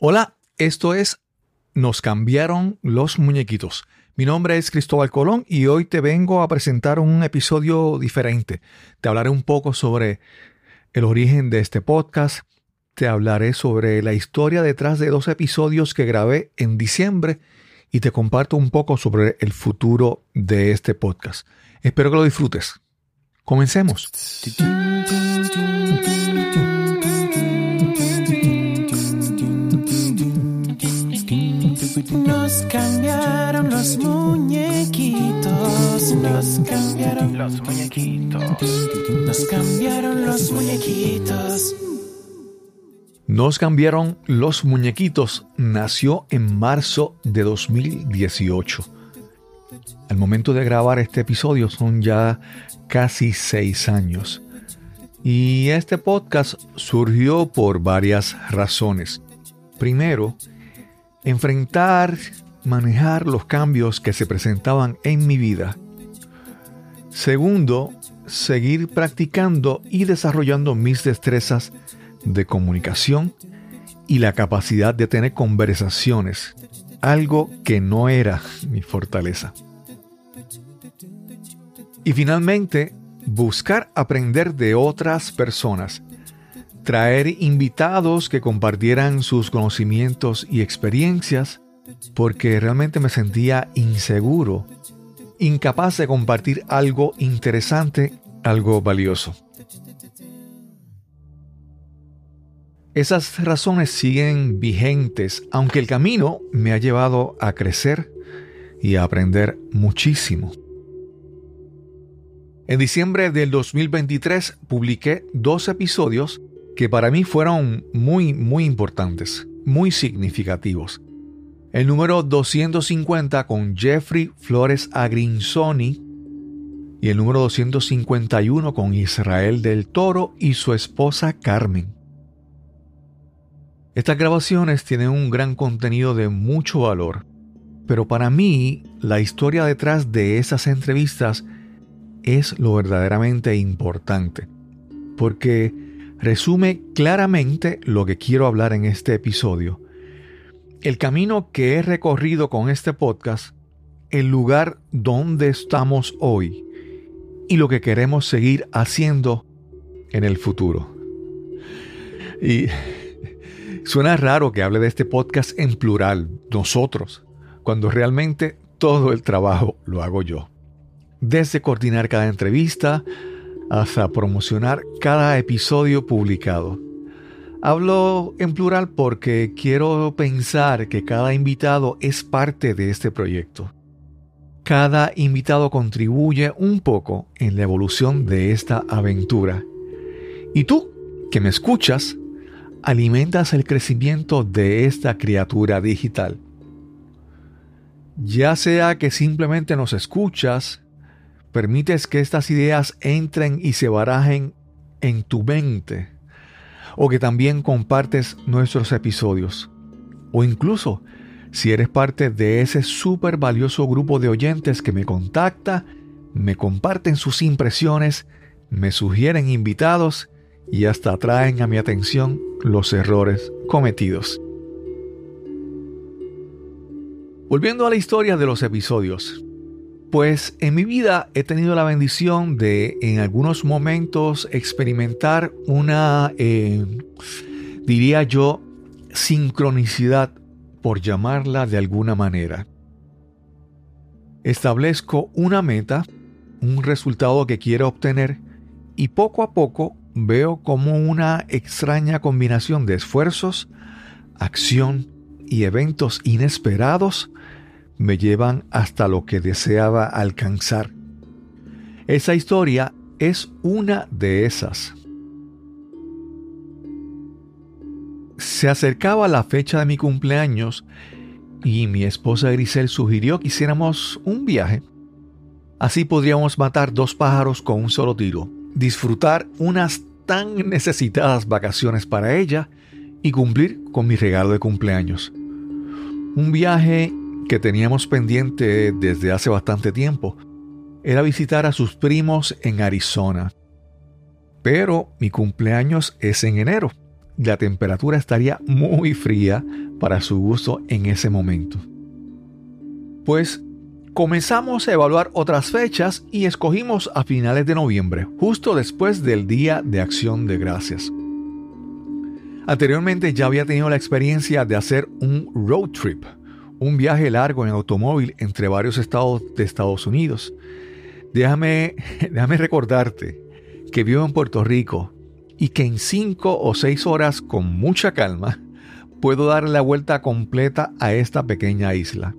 Hola, esto es Nos cambiaron los muñequitos. Mi nombre es Cristóbal Colón y hoy te vengo a presentar un episodio diferente. Te hablaré un poco sobre el origen de este podcast. Te hablaré sobre la historia detrás de dos episodios que grabé en diciembre y te comparto un poco sobre el futuro de este podcast. Espero que lo disfrutes. Comencemos. Nos cambiaron los muñequitos. Nos cambiaron los muñequitos. Nos cambiaron los muñequitos. Nos cambiaron los muñequitos. Nació en marzo de 2018. Al momento de grabar este episodio son ya casi seis años. Y este podcast surgió por varias razones. Primero, enfrentar, manejar los cambios que se presentaban en mi vida. Segundo, seguir practicando y desarrollando mis destrezas de comunicación y la capacidad de tener conversaciones, algo que no era mi fortaleza. Y finalmente, buscar aprender de otras personas traer invitados que compartieran sus conocimientos y experiencias, porque realmente me sentía inseguro, incapaz de compartir algo interesante, algo valioso. Esas razones siguen vigentes, aunque el camino me ha llevado a crecer y a aprender muchísimo. En diciembre del 2023 publiqué dos episodios que para mí fueron muy, muy importantes, muy significativos. El número 250 con Jeffrey Flores Agrinsoni y el número 251 con Israel del Toro y su esposa Carmen. Estas grabaciones tienen un gran contenido de mucho valor, pero para mí la historia detrás de esas entrevistas es lo verdaderamente importante, porque resume claramente lo que quiero hablar en este episodio. El camino que he recorrido con este podcast, el lugar donde estamos hoy y lo que queremos seguir haciendo en el futuro. Y suena raro que hable de este podcast en plural, nosotros, cuando realmente todo el trabajo lo hago yo. Desde coordinar cada entrevista, hasta promocionar cada episodio publicado. Hablo en plural porque quiero pensar que cada invitado es parte de este proyecto. Cada invitado contribuye un poco en la evolución de esta aventura. Y tú, que me escuchas, alimentas el crecimiento de esta criatura digital. Ya sea que simplemente nos escuchas, permites que estas ideas entren y se barajen en tu mente, o que también compartes nuestros episodios, o incluso si eres parte de ese súper valioso grupo de oyentes que me contacta, me comparten sus impresiones, me sugieren invitados y hasta traen a mi atención los errores cometidos. Volviendo a la historia de los episodios, pues en mi vida he tenido la bendición de en algunos momentos experimentar una, eh, diría yo, sincronicidad, por llamarla de alguna manera. Establezco una meta, un resultado que quiero obtener y poco a poco veo como una extraña combinación de esfuerzos, acción y eventos inesperados me llevan hasta lo que deseaba alcanzar. Esa historia es una de esas. Se acercaba la fecha de mi cumpleaños y mi esposa Grisel sugirió que hiciéramos un viaje. Así podríamos matar dos pájaros con un solo tiro, disfrutar unas tan necesitadas vacaciones para ella y cumplir con mi regalo de cumpleaños. Un viaje que teníamos pendiente desde hace bastante tiempo era visitar a sus primos en Arizona. Pero mi cumpleaños es en enero, la temperatura estaría muy fría para su gusto en ese momento. Pues comenzamos a evaluar otras fechas y escogimos a finales de noviembre, justo después del Día de Acción de Gracias. Anteriormente ya había tenido la experiencia de hacer un road trip, un viaje largo en automóvil entre varios estados de Estados Unidos. Déjame, déjame recordarte que vivo en Puerto Rico y que en cinco o seis horas con mucha calma puedo dar la vuelta completa a esta pequeña isla.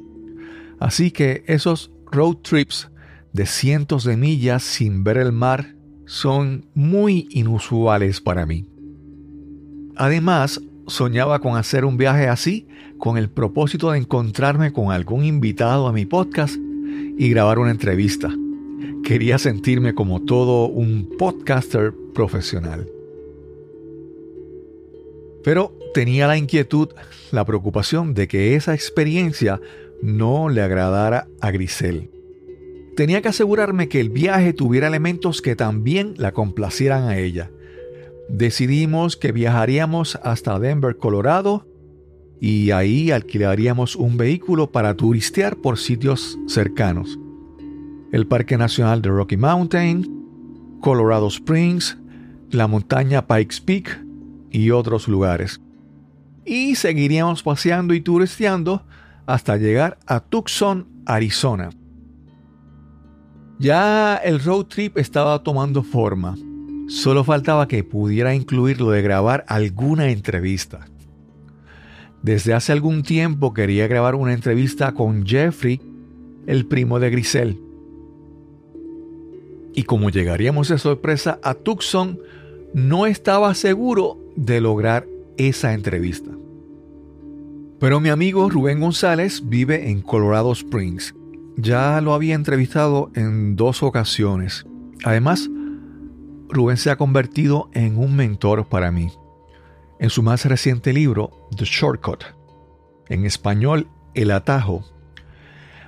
Así que esos road trips de cientos de millas sin ver el mar son muy inusuales para mí. Además, soñaba con hacer un viaje así con el propósito de encontrarme con algún invitado a mi podcast y grabar una entrevista. Quería sentirme como todo un podcaster profesional. Pero tenía la inquietud, la preocupación de que esa experiencia no le agradara a Grisel. Tenía que asegurarme que el viaje tuviera elementos que también la complacieran a ella. Decidimos que viajaríamos hasta Denver, Colorado, y ahí alquilaríamos un vehículo para turistear por sitios cercanos. El Parque Nacional de Rocky Mountain, Colorado Springs, la montaña Pikes Peak y otros lugares. Y seguiríamos paseando y turisteando hasta llegar a Tucson, Arizona. Ya el road trip estaba tomando forma. Solo faltaba que pudiera incluir lo de grabar alguna entrevista. Desde hace algún tiempo quería grabar una entrevista con Jeffrey, el primo de Grisel. Y como llegaríamos de sorpresa a Tucson, no estaba seguro de lograr esa entrevista. Pero mi amigo Rubén González vive en Colorado Springs. Ya lo había entrevistado en dos ocasiones. Además, Rubén se ha convertido en un mentor para mí. En su más reciente libro, The Shortcut, en español El Atajo,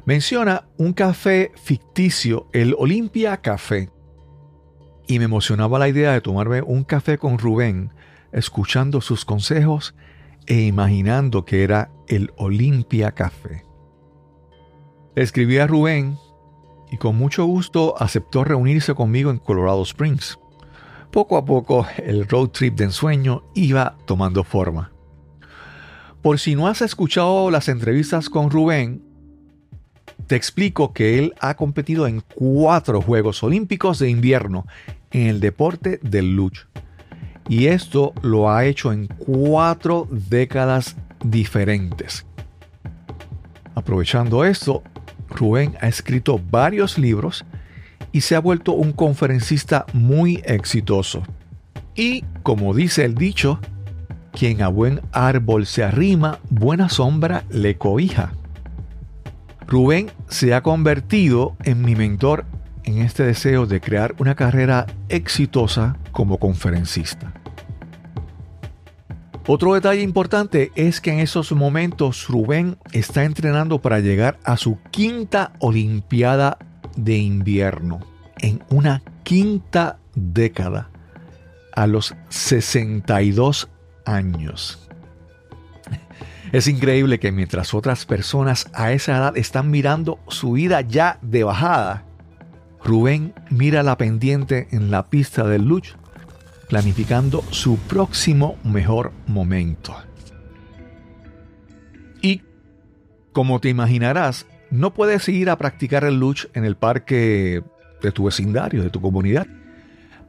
menciona un café ficticio, el Olympia Café. Y me emocionaba la idea de tomarme un café con Rubén, escuchando sus consejos e imaginando que era el Olympia Café. Escribí a Rubén y con mucho gusto aceptó reunirse conmigo en Colorado Springs. Poco a poco el road trip de ensueño iba tomando forma. Por si no has escuchado las entrevistas con Rubén, te explico que él ha competido en cuatro Juegos Olímpicos de invierno en el deporte del luch y esto lo ha hecho en cuatro décadas diferentes. Aprovechando esto, Rubén ha escrito varios libros y se ha vuelto un conferencista muy exitoso. Y, como dice el dicho, quien a buen árbol se arrima, buena sombra le cobija. Rubén se ha convertido en mi mentor en este deseo de crear una carrera exitosa como conferencista. Otro detalle importante es que en esos momentos Rubén está entrenando para llegar a su quinta Olimpiada de invierno en una quinta década a los 62 años. Es increíble que mientras otras personas a esa edad están mirando su vida ya de bajada, Rubén mira la pendiente en la pista del luch planificando su próximo mejor momento. Y, como te imaginarás, no puedes ir a practicar el luch en el parque de tu vecindario, de tu comunidad.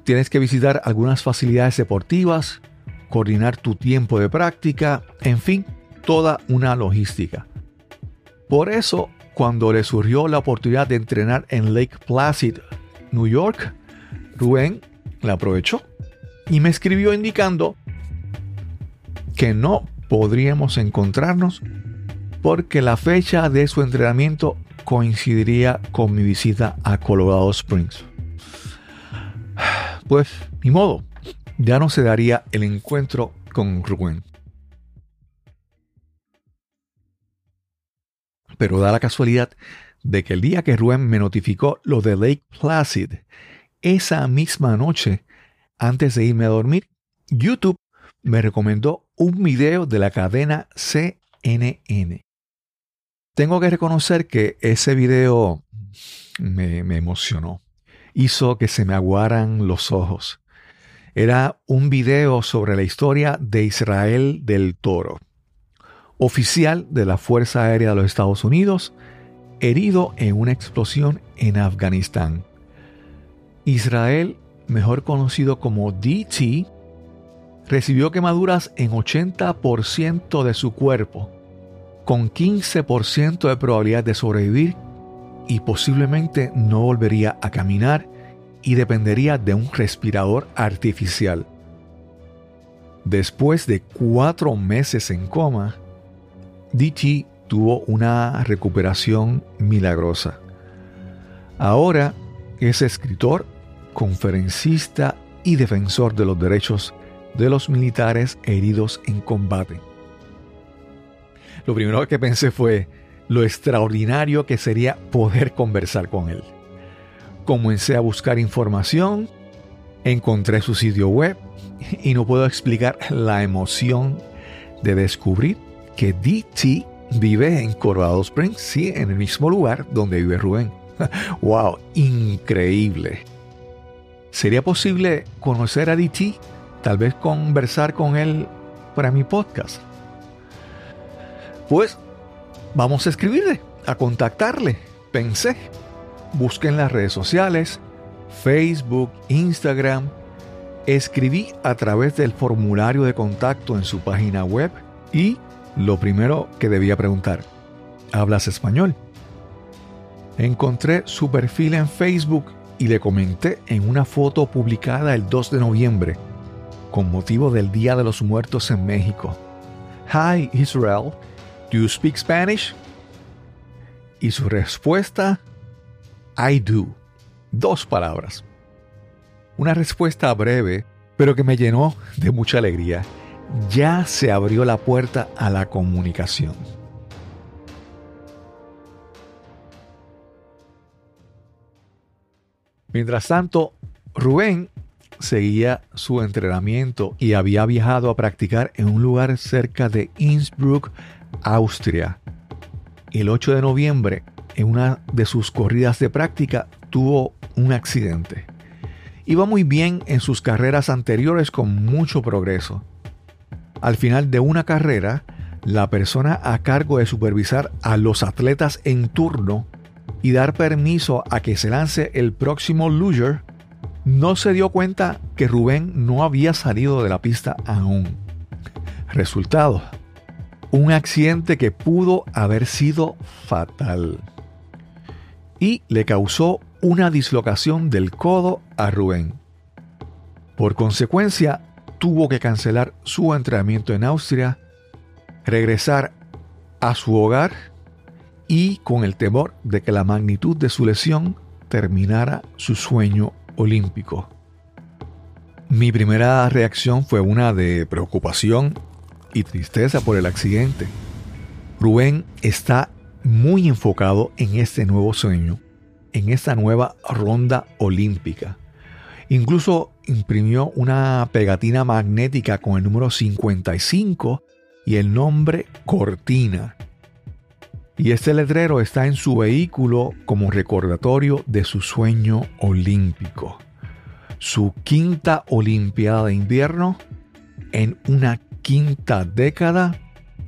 Tienes que visitar algunas facilidades deportivas, coordinar tu tiempo de práctica, en fin, toda una logística. Por eso, cuando le surgió la oportunidad de entrenar en Lake Placid, New York, Rubén la aprovechó y me escribió indicando que no podríamos encontrarnos porque la fecha de su entrenamiento coincidiría con mi visita a Colorado Springs. Pues, ni modo, ya no se daría el encuentro con Rubén. Pero da la casualidad de que el día que Rubén me notificó lo de Lake Placid, esa misma noche antes de irme a dormir, YouTube me recomendó un video de la cadena CNN. Tengo que reconocer que ese video me, emocionó. Hizo que se me aguaran los ojos. Era un video sobre la historia de Israel del Toro, oficial de la Fuerza Aérea de los Estados Unidos, herido en una explosión en Afganistán. Israel, mejor conocido como DT, recibió quemaduras en 80% de su cuerpo, con 15% de probabilidad de sobrevivir y posiblemente no volvería a caminar y dependería de un respirador artificial. Después de cuatro meses en coma, DT tuvo una recuperación milagrosa. Ahora es escritor, conferencista y defensor de los derechos de los militares heridos en combate. Lo primero que pensé fue lo extraordinario que sería poder conversar con él. Comencé a buscar información, encontré su sitio web y no puedo explicar la emoción de descubrir que DT vive en Colorado Springs, sí, en el mismo lugar donde vive Rubén. ¡Wow! Increíble. ¿Sería posible conocer a DT? Tal vez conversar con él para mi podcast. Pues vamos a escribirle, a contactarle. Pensé. Busqué en las redes sociales, Facebook, Instagram. Escribí a través del formulario de contacto en su página web y lo primero que debía preguntar, ¿hablas español? Encontré su perfil en Facebook y le comenté en una foto publicada el 2 de noviembre, con motivo del Día de los Muertos en México. Hi Israel, do you speak Spanish? Y su respuesta, I do. Dos palabras. Una respuesta breve, pero que me llenó de mucha alegría. Ya se abrió la puerta a la comunicación. Mientras tanto, Rubén seguía su entrenamiento y había viajado a practicar en un lugar cerca de Innsbruck, Austria. El 8 de noviembre, en una de sus corridas de práctica, tuvo un accidente. Iba muy bien en sus carreras anteriores con mucho progreso. Al final de una carrera, la persona a cargo de supervisar a los atletas en turno y dar permiso a que se lance el próximo luger, no se dio cuenta que Rubén no había salido de la pista aún. Resultado, un accidente que pudo haber sido fatal y le causó una dislocación del codo a Rubén. Por consecuencia, tuvo que cancelar su entrenamiento en Austria, regresar a su hogar y con el temor de que la magnitud de su lesión terminara su sueño olímpico. Mi primera reacción fue una de preocupación y tristeza por el accidente. Rubén está muy enfocado en este nuevo sueño, en esta nueva ronda olímpica. Incluso imprimió una pegatina magnética con el número 55 y el nombre Cortina y este letrero está en su vehículo como recordatorio de su sueño olímpico. Su quinta Olimpiada de invierno en una quinta década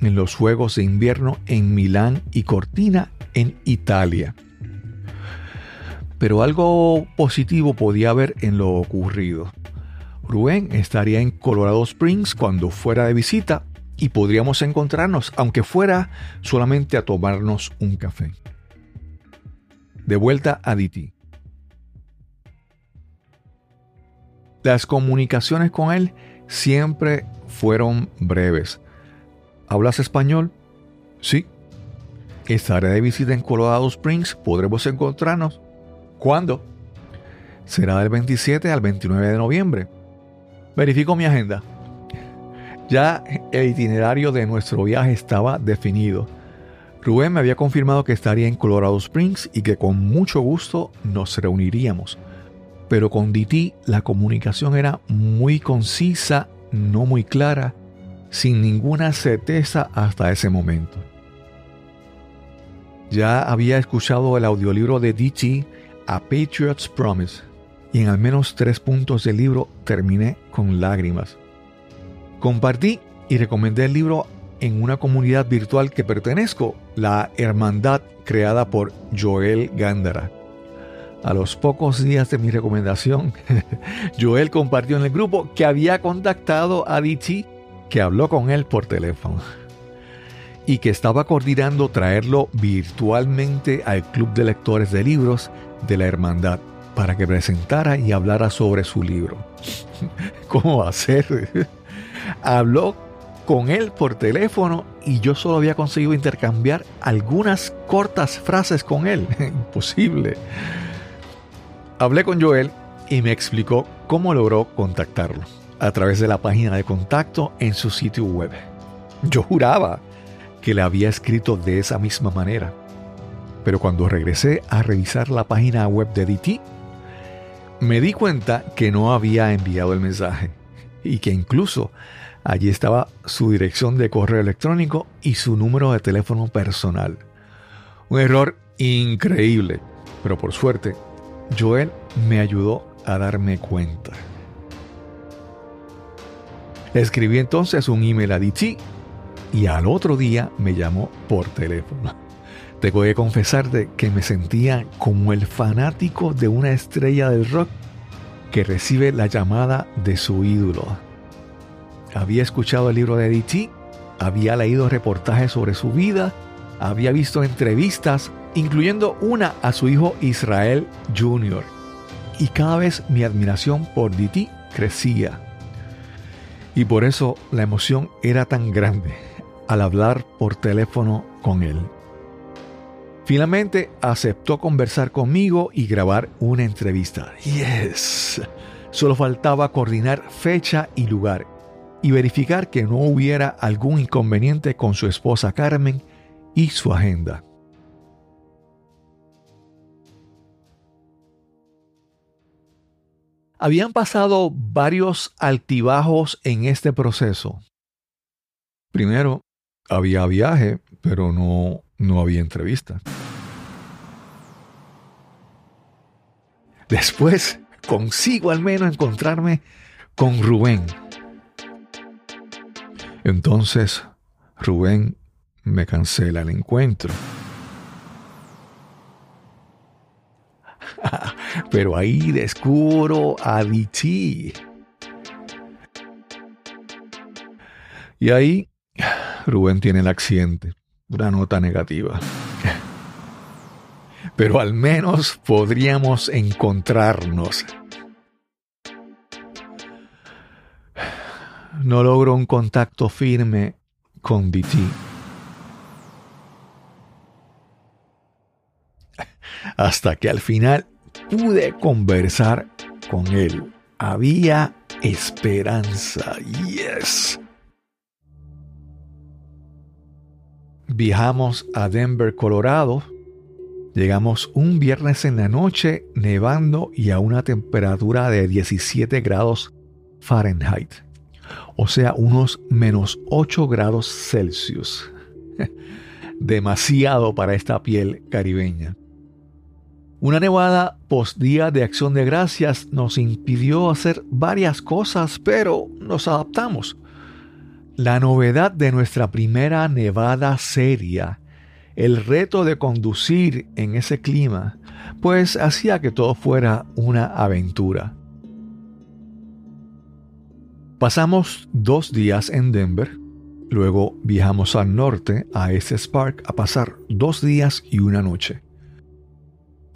en los Juegos de Invierno en Milán y Cortina en Italia. Pero algo positivo podía haber en lo ocurrido. Rubén estaría en Colorado Springs cuando fuera de visita y podríamos encontrarnos, aunque fuera solamente a tomarnos un café. De vuelta a DT. Las comunicaciones con él siempre fueron breves. ¿Hablas español? Sí. Estaré de visita en Colorado Springs. ¿Podremos encontrarnos? ¿Cuándo? Será del 27 al 29 de noviembre. Verifico mi agenda. Ya el itinerario de nuestro viaje estaba definido. Rubén me había confirmado que estaría en Colorado Springs y que con mucho gusto nos reuniríamos. Pero con DT la comunicación era muy concisa no muy clara, sin ninguna certeza hasta ese momento. Ya había escuchado el audiolibro de D.T. A Patriot's Promise y en al menos tres puntos del libro terminé con lágrimas. Compartí y recomendé el libro en una comunidad virtual que pertenezco, la Hermandad creada por Joel Gándara. A los pocos días de mi recomendación, Joel compartió en el grupo que había contactado a DT, que habló con él por teléfono y que estaba coordinando traerlo virtualmente al Club de Lectores de Libros de la Hermandad para que presentara y hablara sobre su libro. ¿Cómo ser? Habló con él por teléfono y yo solo había conseguido intercambiar algunas cortas frases con él. Imposible. Hablé con Joel y me explicó cómo logró contactarlo a través de la página de contacto en su sitio web. Yo juraba que le había escrito de esa misma manera. Pero cuando regresé a revisar la página web de DT, me di cuenta que no había enviado el mensaje y que incluso allí estaba su dirección de correo electrónico y su número de teléfono personal. Un error increíble, pero por suerte, Joel me ayudó a darme cuenta. Escribí entonces un email a DT y al otro día me llamó por teléfono. Tengo que confesarte que me sentía como el fanático de una estrella del rock que recibe la llamada de su ídolo. Había escuchado el libro de D.T., había leído reportajes sobre su vida, había visto entrevistas, incluyendo una a su hijo Israel Jr. Y cada vez mi admiración por D.T. crecía. Y por eso la emoción era tan grande al hablar por teléfono con él. Finalmente aceptó conversar conmigo y grabar una entrevista. Yes. Solo faltaba coordinar fecha y lugar y verificar que no hubiera algún inconveniente con su esposa Carmen y su agenda. Habían pasado varios altibajos en este proceso. Primero, había viaje, pero no, no había entrevista. Después consigo al menos encontrarme con Rubén. Entonces Rubén me cancela el encuentro. Pero ahí descubro a DT. Y ahí Rubén tiene el accidente. Una nota negativa. Pero al menos podríamos encontrarnos. No logro un contacto firme con DT. Hasta que al final pude conversar con él. Había esperanza. Yes. Viajamos a Denver, Colorado. Llegamos un viernes en la noche, nevando y a una temperatura de 17 grados Fahrenheit. O sea, unos menos 8 grados Celsius. Demasiado para esta piel caribeña. Una nevada post día de acción de gracias nos impidió hacer varias cosas, pero nos adaptamos. La novedad de nuestra primera nevada seria, el reto de conducir en ese clima, pues hacía que todo fuera una aventura. Pasamos dos días en Denver, luego viajamos al norte a Estes Park a pasar dos días y una noche.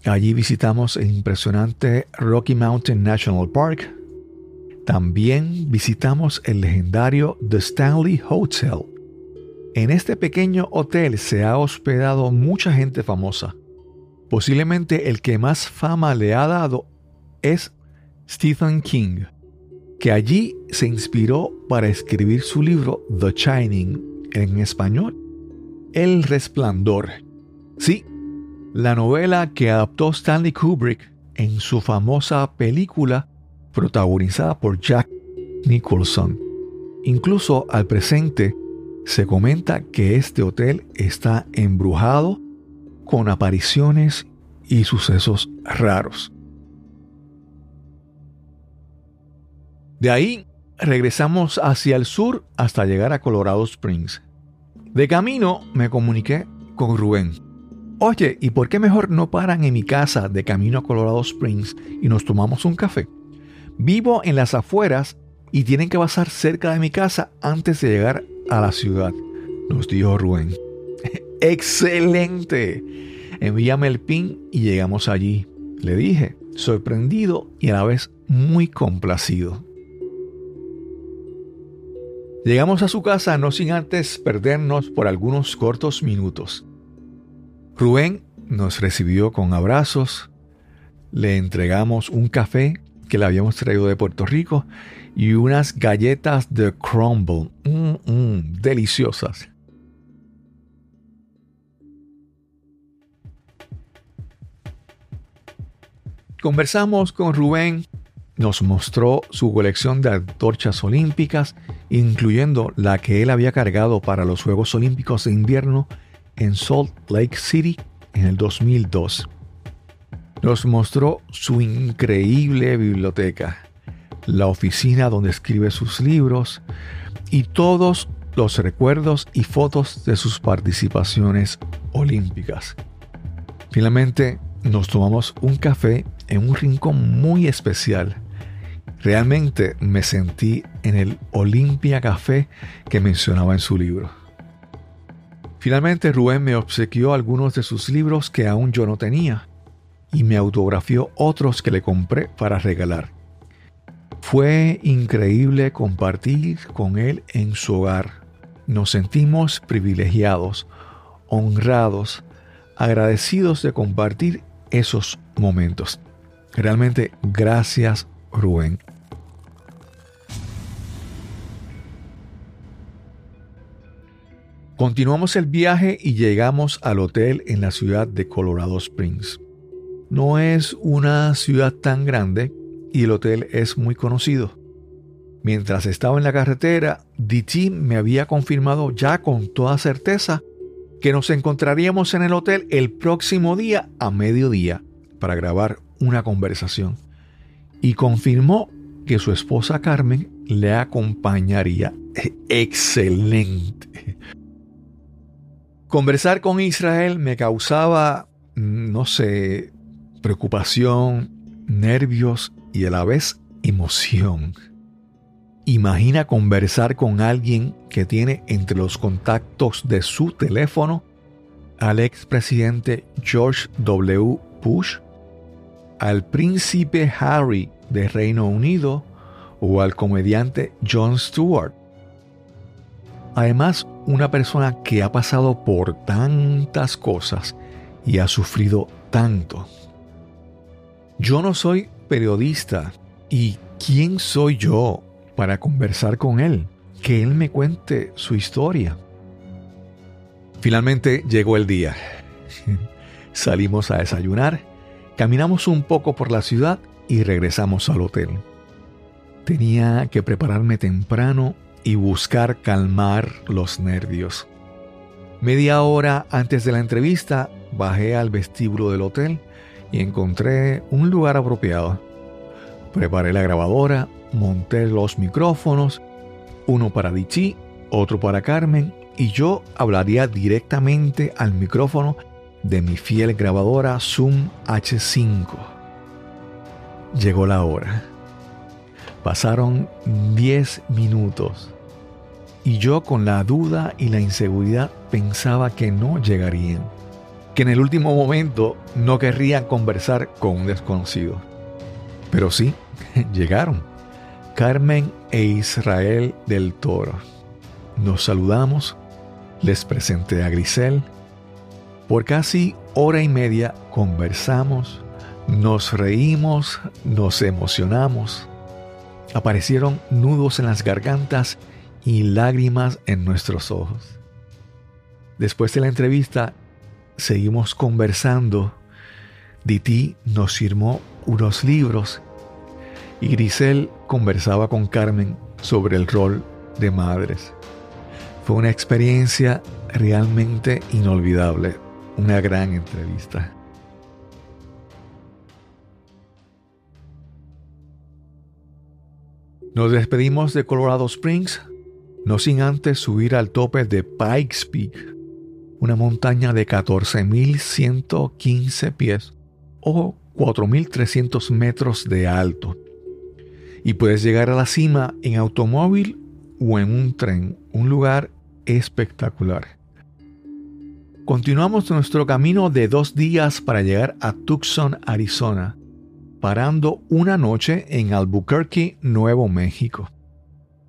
Allí visitamos el impresionante Rocky Mountain National Park, también visitamos el legendario The Stanley Hotel. En este pequeño hotel se ha hospedado mucha gente famosa. Posiblemente el que más fama le ha dado es Stephen King, que allí se inspiró para escribir su libro The Shining, en español, El Resplandor. Sí, la novela que adaptó Stanley Kubrick en su famosa película protagonizada por Jack Nicholson. Incluso al presente se comenta que este hotel está embrujado con apariciones y sucesos raros. De ahí regresamos hacia el sur hasta llegar a Colorado Springs. De camino me comuniqué con Rubén. Oye, ¿y por qué mejor no paran en mi casa de camino a Colorado Springs y nos tomamos un café? Vivo en las afueras y tienen que pasar cerca de mi casa antes de llegar a la ciudad, nos dijo Rubén. ¡Excelente! Envíame el pin y llegamos allí. Le dije, sorprendido y a la vez muy complacido. Llegamos a su casa no sin antes perdernos por algunos cortos minutos. Rubén nos recibió con abrazos, le entregamos un café que le habíamos traído de Puerto Rico y unas galletas de crumble, mm, mm, deliciosas. Conversamos con Rubén. Nos mostró su colección de antorchas olímpicas, incluyendo la que él había cargado para los Juegos Olímpicos de Invierno en Salt Lake City en el 2002. Nos mostró su increíble biblioteca, la oficina donde escribe sus libros y todos los recuerdos y fotos de sus participaciones olímpicas. Finalmente nos tomamos un café en un rincón muy especial Realmente me sentí en el Olimpia Café que mencionaba en su libro. Finalmente Rubén me obsequió algunos de sus libros que aún yo no tenía y me autografió otros que le compré para regalar. Fue increíble compartir con él en su hogar. Nos sentimos privilegiados, honrados, agradecidos de compartir esos momentos. Realmente gracias Rubén. Continuamos el viaje y llegamos al hotel en la ciudad de Colorado Springs. No es una ciudad tan grande y el hotel es muy conocido. Mientras estaba en la carretera, DT me había confirmado ya con toda certeza que nos encontraríamos en el hotel el próximo día a mediodía para grabar una conversación y confirmó que su esposa Carmen le acompañaría. Excelente. Conversar con Israel me causaba, no sé, preocupación, nervios y a la vez emoción. Imagina conversar con alguien que tiene entre los contactos de su teléfono al expresidente George W. Bush al príncipe Harry de Reino Unido o al comediante Jon Stewart. Además, una persona que ha pasado por tantas cosas y ha sufrido tanto. Yo no soy periodista y ¿quién soy yo para conversar con él? Que él me cuente su historia. Finalmente llegó el día. Salimos a desayunar Caminamos un poco por la ciudad y regresamos al hotel. Tenía que prepararme temprano y buscar calmar los nervios. Media hora antes de la entrevista bajé al vestíbulo del hotel y encontré un lugar apropiado. Preparé la grabadora, monté los micrófonos, uno para Dichi, otro para Carmen, y yo hablaría directamente al micrófono de mi fiel grabadora Zoom H5. Llegó la hora. Pasaron 10 minutos y yo con la duda y la inseguridad pensaba que no llegarían, que en el último momento no querrían conversar con un desconocido. Pero sí, llegaron. Carmen e Israel del Toro. Nos saludamos, les presenté a Grisel, por casi hora y media conversamos, nos reímos, nos emocionamos. Aparecieron nudos en las gargantas y lágrimas en nuestros ojos. Después de la entrevista, seguimos conversando. Diti nos firmó unos libros y Grisel conversaba con Carmen sobre el rol de madres. Fue una experiencia realmente inolvidable, una gran entrevista. Nos despedimos de Colorado Springs, no sin antes subir al tope de Pikes Peak, una montaña de 14.115 pies o 4.300 metros de alto. Y puedes llegar a la cima en automóvil o en un tren, un lugar espectacular. Continuamos nuestro camino de dos días para llegar a Tucson, Arizona, parando una noche en Albuquerque, Nuevo México.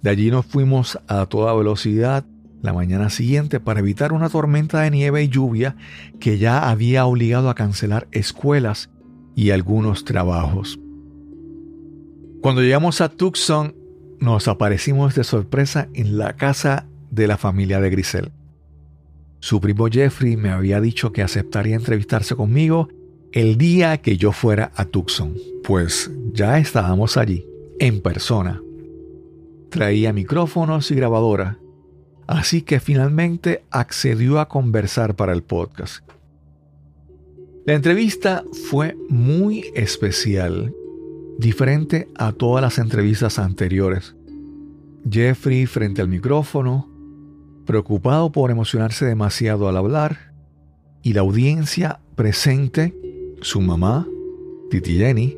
De allí nos fuimos a toda velocidad la mañana siguiente para evitar una tormenta de nieve y lluvia que ya había obligado a cancelar escuelas y algunos trabajos. Cuando llegamos a Tucson, nos aparecimos de sorpresa en la casa de la familia de Grisel. Su primo Jeffrey me había dicho que aceptaría entrevistarse conmigo el día que yo fuera a Tucson, pues ya estábamos allí, en persona. Traía micrófonos y grabadora, así que finalmente accedió a conversar para el podcast. La entrevista fue muy especial, diferente a todas las entrevistas anteriores. Jeffrey frente al micrófono, preocupado por emocionarse demasiado al hablar, y la audiencia presente su mamá, Titi Jenny,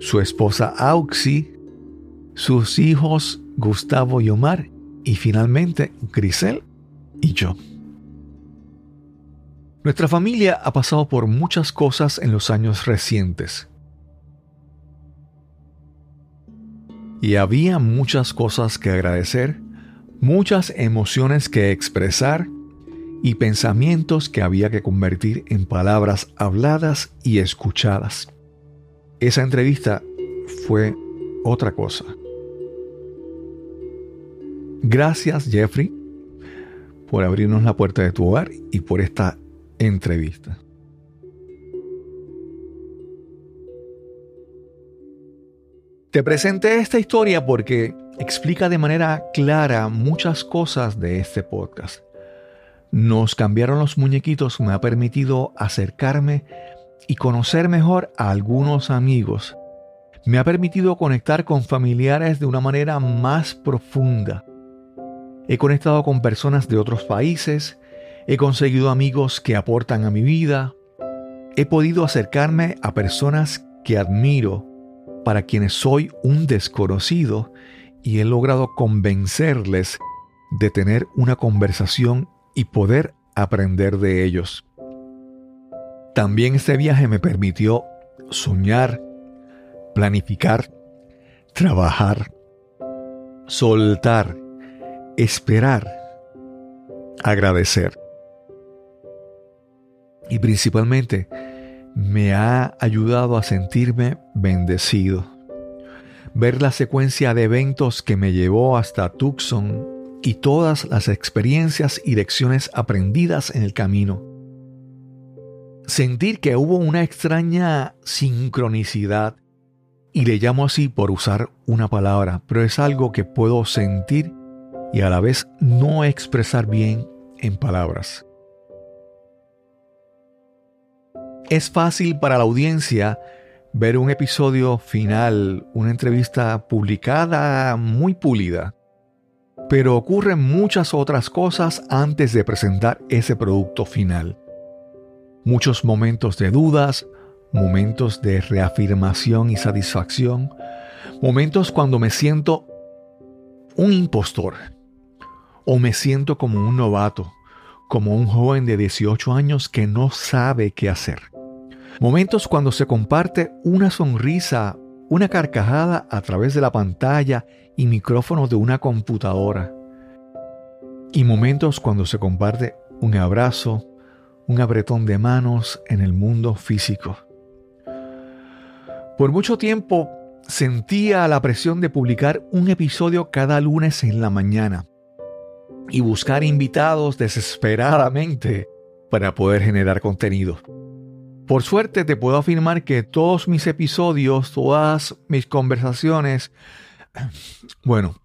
su esposa Auxi, sus hijos Gustavo y Omar, y finalmente Grisel y yo. Nuestra familia ha pasado por muchas cosas en los años recientes. Y había muchas cosas que agradecer, muchas emociones que expresar y pensamientos que había que convertir en palabras habladas y escuchadas. Esa entrevista fue otra cosa. Gracias Jeffrey por abrirnos la puerta de tu hogar y por esta entrevista. Te presenté esta historia porque explica de manera clara muchas cosas de este podcast. Nos cambiaron los muñequitos me ha permitido acercarme y conocer mejor a algunos amigos. Me ha permitido conectar con familiares de una manera más profunda. He conectado con personas de otros países, he conseguido amigos que aportan a mi vida, he podido acercarme a personas que admiro, para quienes soy un desconocido, y he logrado convencerles de tener una conversación y poder aprender de ellos. También este viaje me permitió soñar, planificar, trabajar, soltar, esperar, agradecer. Y principalmente me ha ayudado a sentirme bendecido. Ver la secuencia de eventos que me llevó hasta Tucson y todas las experiencias y lecciones aprendidas en el camino. Sentir que hubo una extraña sincronicidad, y le llamo así por usar una palabra, pero es algo que puedo sentir y a la vez no expresar bien en palabras. Es fácil para la audiencia ver un episodio final, una entrevista publicada muy pulida, pero ocurren muchas otras cosas antes de presentar ese producto final. Muchos momentos de dudas, momentos de reafirmación y satisfacción, momentos cuando me siento un impostor o me siento como un novato, como un joven de 18 años que no sabe qué hacer. Momentos cuando se comparte una sonrisa, una carcajada a través de la pantalla y micrófono de una computadora. Y momentos cuando se comparte un abrazo, un apretón de manos en el mundo físico. Por mucho tiempo sentía la presión de publicar un episodio cada lunes en la mañana y buscar invitados desesperadamente para poder generar contenido. Por suerte te puedo afirmar que todos mis episodios, todas mis conversaciones bueno,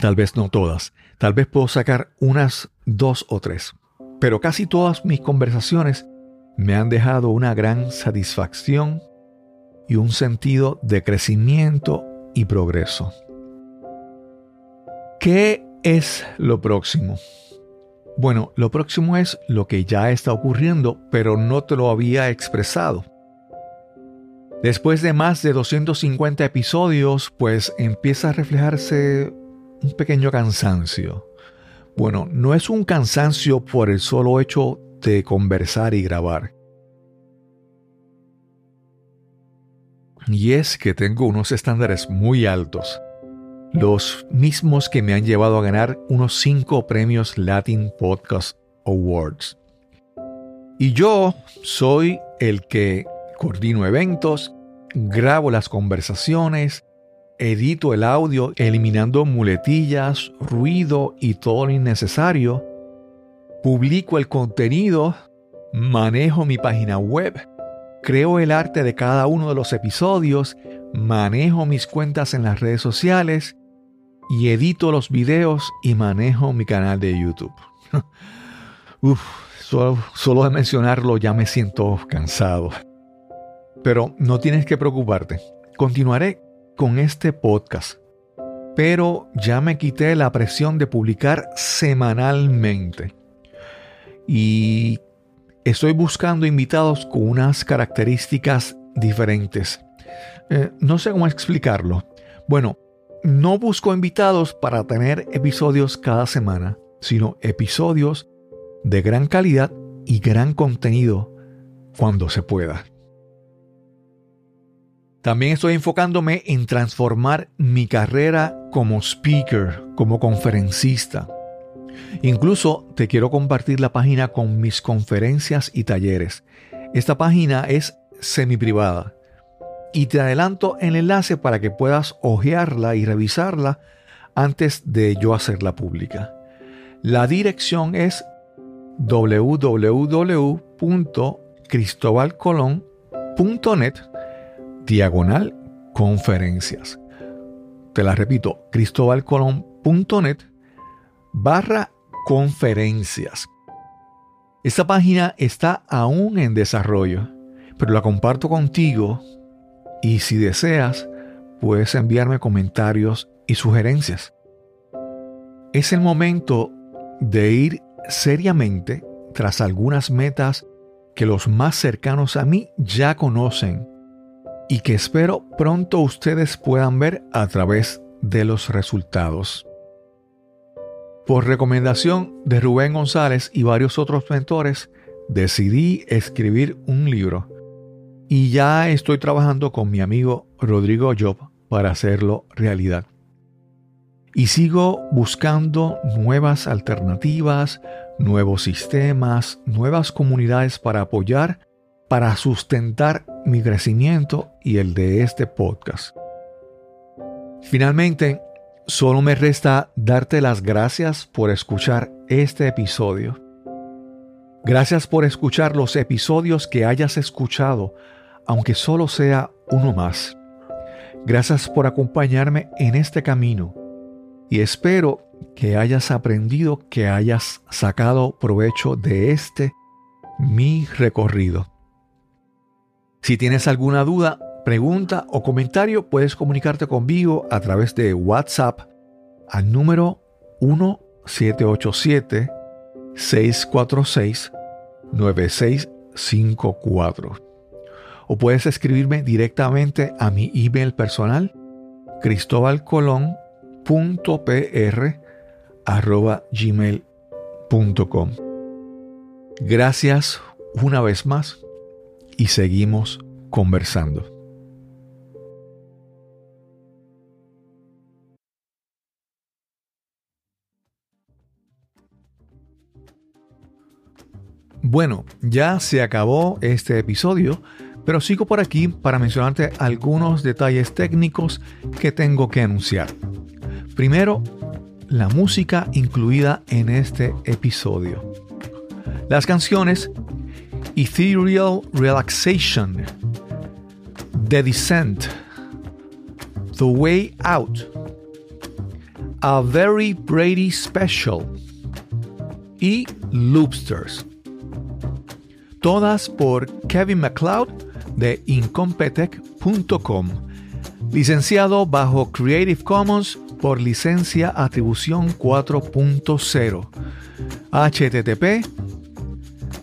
Tal vez no todas. Tal vez puedo sacar unas dos o tres. Pero casi todas mis conversaciones me han dejado una gran satisfacción y un sentido de crecimiento y progreso. ¿Qué es lo próximo? Bueno, lo próximo es lo que ya está ocurriendo, pero no te lo había expresado. Después de más de 250 episodios, pues empieza a reflejarse un pequeño cansancio. Bueno, no es un cansancio por el solo hecho de conversar y grabar. Y es que tengo unos estándares muy altos, los mismos que me han llevado a ganar unos 5 premios Latin Podcast Awards. Y yo soy el que coordino eventos, grabo las conversaciones, edito el audio eliminando muletillas, ruido y todo lo innecesario, publico el contenido, manejo mi página web, creo el arte de cada uno de los episodios, manejo mis cuentas en las redes sociales y edito los videos y manejo mi canal de YouTube. Uf, solo, de mencionarlo ya me siento cansado. Pero no tienes que preocuparte. Continuaré con este podcast. Pero ya me quité la presión de publicar semanalmente. Y estoy buscando invitados con unas características diferentes. Eh, no sé cómo explicarlo. Bueno, no busco invitados para tener episodios cada semana, sino episodios de gran calidad y gran contenido cuando se pueda. También estoy enfocándome en transformar mi carrera como speaker, como conferencista. Incluso te quiero compartir la página con mis conferencias y talleres. Esta página es semi privada y te adelanto el enlace para que puedas hojearla y revisarla antes de yo hacerla pública. La dirección es www.cristobalcolón.net diagonal conferencias. Te la repito, cristobalcolón.net barra conferencias. Esta página está aún en desarrollo, pero la comparto contigo y si deseas, puedes enviarme comentarios y sugerencias. Es el momento de ir seriamente tras algunas metas que los más cercanos a mí ya conocen y que espero pronto ustedes puedan ver a través de los resultados. Por recomendación de Rubén González y varios otros mentores, decidí escribir un libro y ya estoy trabajando con mi amigo Rodrigo Job para hacerlo realidad. Y sigo buscando nuevas alternativas, nuevos sistemas, nuevas comunidades para apoyar para sustentar mi crecimiento y el de este podcast. Finalmente, solo me resta darte las gracias por escuchar este episodio. Gracias por escuchar los episodios que hayas escuchado, aunque solo sea uno más. Gracias por acompañarme en este camino y espero que hayas aprendido, que hayas sacado provecho de este mi recorrido. Si tienes alguna duda, pregunta o comentario, puedes comunicarte conmigo a través de WhatsApp al número 1787-646-9654. O puedes escribirme directamente a mi email personal cristobalcolón.pr.gmail.com Gracias una vez más y seguimos conversando. Bueno, ya se acabó este episodio, pero sigo por aquí para mencionarte algunos detalles técnicos que tengo que anunciar. Primero, la música incluida en este episodio. Las canciones Ethereal Relaxation, The Descent, The Way Out, A Very Brady Special y Loopsters. Todas por Kevin MacLeod de incompetech.com. Licenciado bajo Creative Commons por licencia atribución 4.0. http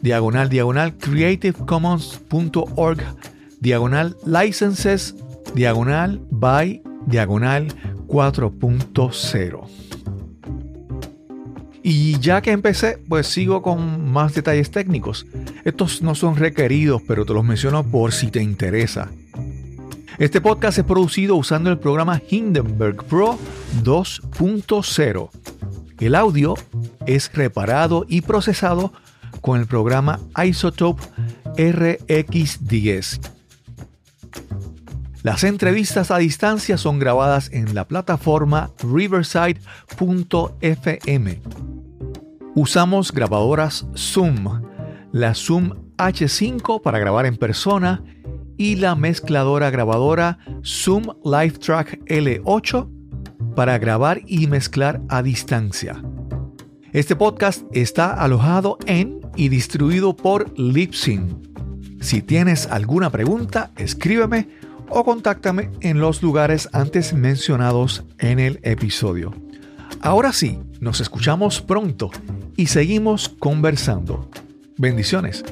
diagonal diagonal creativecommons.org diagonal licenses diagonal by diagonal 4.0. Y ya que empecé, pues sigo con más detalles técnicos. Estos no son requeridos, pero te los menciono por si te interesa. Este podcast es producido usando el programa Hindenburg Pro 2.0. El audio es reparado y procesado con el programa Isotope RX10. Las entrevistas a distancia son grabadas en la plataforma riverside.fm. Usamos grabadoras Zoom, la Zoom H5 para grabar en persona y la mezcladora grabadora Zoom LiveTrack L8 para grabar y mezclar a distancia. Este podcast está alojado en y distribuido por Lipsyn. Si tienes alguna pregunta, escríbeme o contáctame en los lugares antes mencionados en el episodio. Ahora sí, nos escuchamos pronto y seguimos conversando. Bendiciones.